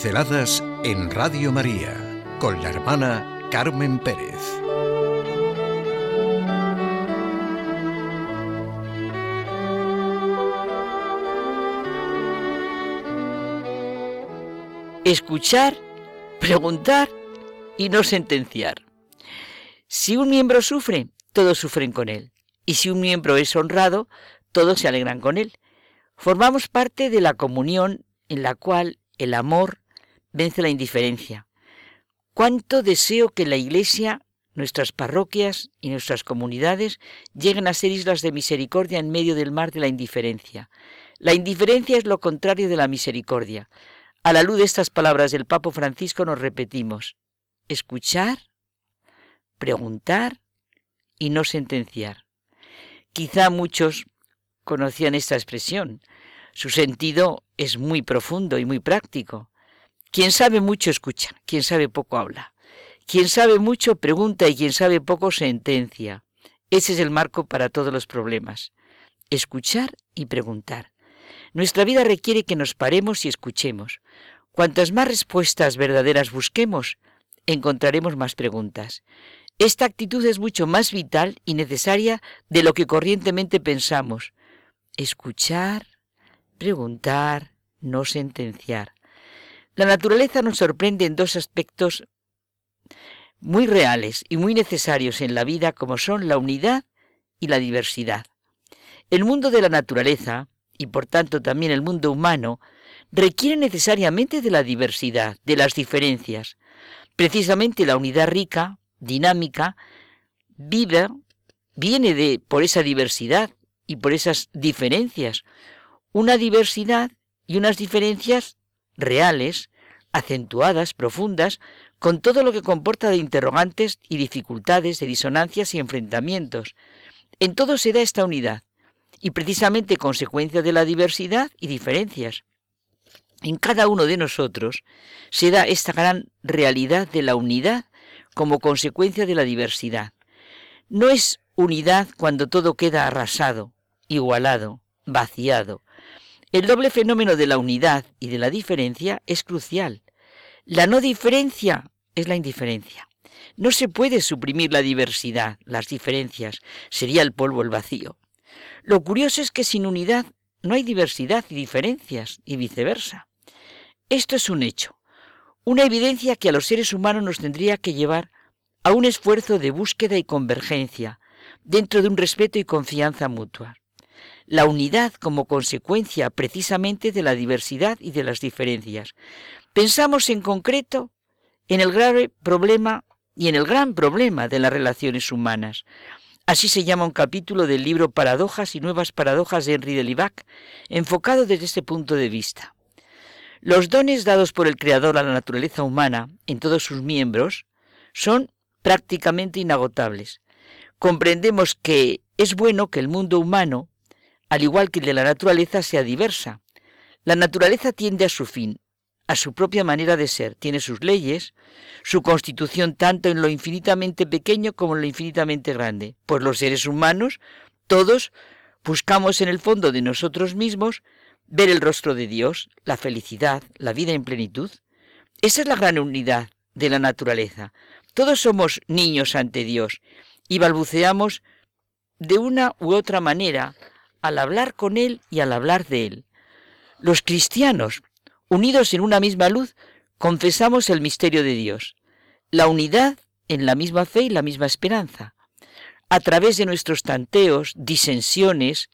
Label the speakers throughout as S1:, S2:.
S1: Pinceladas en Radio María con la hermana Carmen Pérez.
S2: Escuchar, preguntar y no sentenciar. Si un miembro sufre, todos sufren con él. Y si un miembro es honrado, todos se alegran con él. Formamos parte de la comunión en la cual el amor vence la indiferencia. Cuánto deseo que la Iglesia, nuestras parroquias y nuestras comunidades lleguen a ser islas de misericordia en medio del mar de la indiferencia. La indiferencia es lo contrario de la misericordia. A la luz de estas palabras del Papa Francisco nos repetimos, escuchar, preguntar y no sentenciar. Quizá muchos conocían esta expresión. Su sentido es muy profundo y muy práctico. Quien sabe mucho escucha, quien sabe poco habla. Quien sabe mucho pregunta y quien sabe poco sentencia. Ese es el marco para todos los problemas. Escuchar y preguntar. Nuestra vida requiere que nos paremos y escuchemos. Cuantas más respuestas verdaderas busquemos, encontraremos más preguntas. Esta actitud es mucho más vital y necesaria de lo que corrientemente pensamos. Escuchar, preguntar, no sentenciar. La naturaleza nos sorprende en dos aspectos muy reales y muy necesarios en la vida como son la unidad y la diversidad. El mundo de la naturaleza, y por tanto también el mundo humano, requiere necesariamente de la diversidad, de las diferencias. Precisamente la unidad rica, dinámica, viva, viene de por esa diversidad y por esas diferencias. Una diversidad y unas diferencias reales, acentuadas, profundas, con todo lo que comporta de interrogantes y dificultades, de disonancias y enfrentamientos. En todo se da esta unidad, y precisamente consecuencia de la diversidad y diferencias. En cada uno de nosotros se da esta gran realidad de la unidad como consecuencia de la diversidad. No es unidad cuando todo queda arrasado, igualado, vaciado, el doble fenómeno de la unidad y de la diferencia es crucial. La no diferencia es la indiferencia. No se puede suprimir la diversidad, las diferencias, sería el polvo el vacío. Lo curioso es que sin unidad no hay diversidad y diferencias, y viceversa. Esto es un hecho, una evidencia que a los seres humanos nos tendría que llevar a un esfuerzo de búsqueda y convergencia, dentro de un respeto y confianza mutua la unidad como consecuencia precisamente de la diversidad y de las diferencias. Pensamos en concreto en el grave problema y en el gran problema de las relaciones humanas. Así se llama un capítulo del libro Paradojas y Nuevas Paradojas de Henry de Libac, enfocado desde este punto de vista. Los dones dados por el Creador a la naturaleza humana, en todos sus miembros, son prácticamente inagotables. Comprendemos que es bueno que el mundo humano al igual que el de la naturaleza, sea diversa. La naturaleza tiende a su fin, a su propia manera de ser, tiene sus leyes, su constitución tanto en lo infinitamente pequeño como en lo infinitamente grande. Pues los seres humanos, todos, buscamos en el fondo de nosotros mismos ver el rostro de Dios, la felicidad, la vida en plenitud. Esa es la gran unidad de la naturaleza. Todos somos niños ante Dios y balbuceamos de una u otra manera al hablar con Él y al hablar de Él. Los cristianos, unidos en una misma luz, confesamos el misterio de Dios, la unidad en la misma fe y la misma esperanza. A través de nuestros tanteos, disensiones,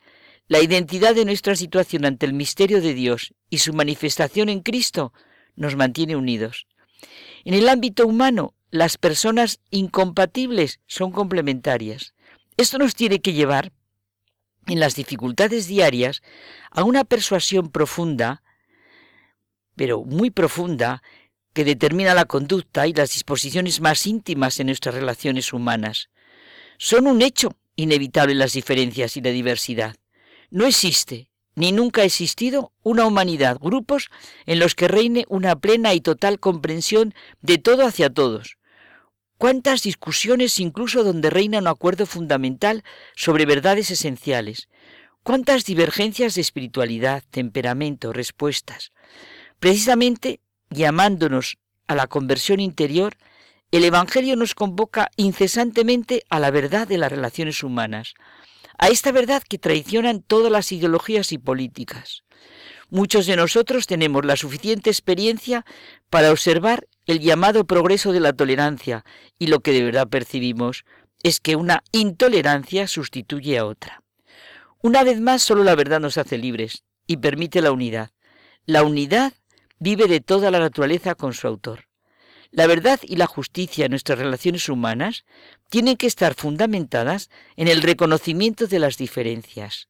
S2: la identidad de nuestra situación ante el misterio de Dios y su manifestación en Cristo nos mantiene unidos. En el ámbito humano, las personas incompatibles son complementarias. Esto nos tiene que llevar en las dificultades diarias a una persuasión profunda, pero muy profunda, que determina la conducta y las disposiciones más íntimas en nuestras relaciones humanas. Son un hecho inevitable las diferencias y la diversidad. No existe, ni nunca ha existido, una humanidad, grupos en los que reine una plena y total comprensión de todo hacia todos, cuántas discusiones incluso donde reina un acuerdo fundamental sobre verdades esenciales, cuántas divergencias de espiritualidad, temperamento, respuestas. Precisamente llamándonos a la conversión interior, el Evangelio nos convoca incesantemente a la verdad de las relaciones humanas, a esta verdad que traicionan todas las ideologías y políticas. Muchos de nosotros tenemos la suficiente experiencia para observar el llamado progreso de la tolerancia y lo que de verdad percibimos es que una intolerancia sustituye a otra. Una vez más, solo la verdad nos hace libres y permite la unidad. La unidad vive de toda la naturaleza con su autor. La verdad y la justicia en nuestras relaciones humanas tienen que estar fundamentadas en el reconocimiento de las diferencias.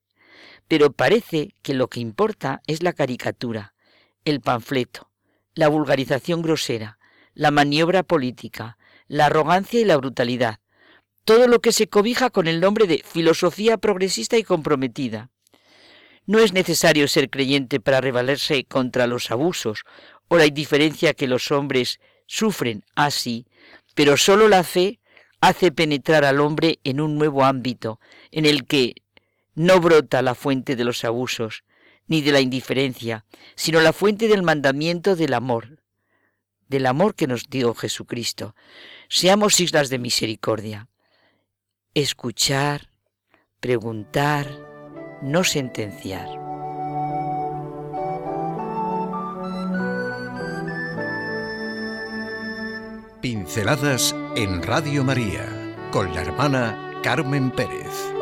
S2: Pero parece que lo que importa es la caricatura, el panfleto, la vulgarización grosera, la maniobra política, la arrogancia y la brutalidad, todo lo que se cobija con el nombre de filosofía progresista y comprometida. No es necesario ser creyente para revalerse contra los abusos o la indiferencia que los hombres sufren así, pero sólo la fe hace penetrar al hombre en un nuevo ámbito en el que no brota la fuente de los abusos ni de la indiferencia, sino la fuente del mandamiento del amor, del amor que nos dio Jesucristo. Seamos islas de misericordia. Escuchar, preguntar, no sentenciar.
S1: Pinceladas en Radio María con la hermana Carmen Pérez.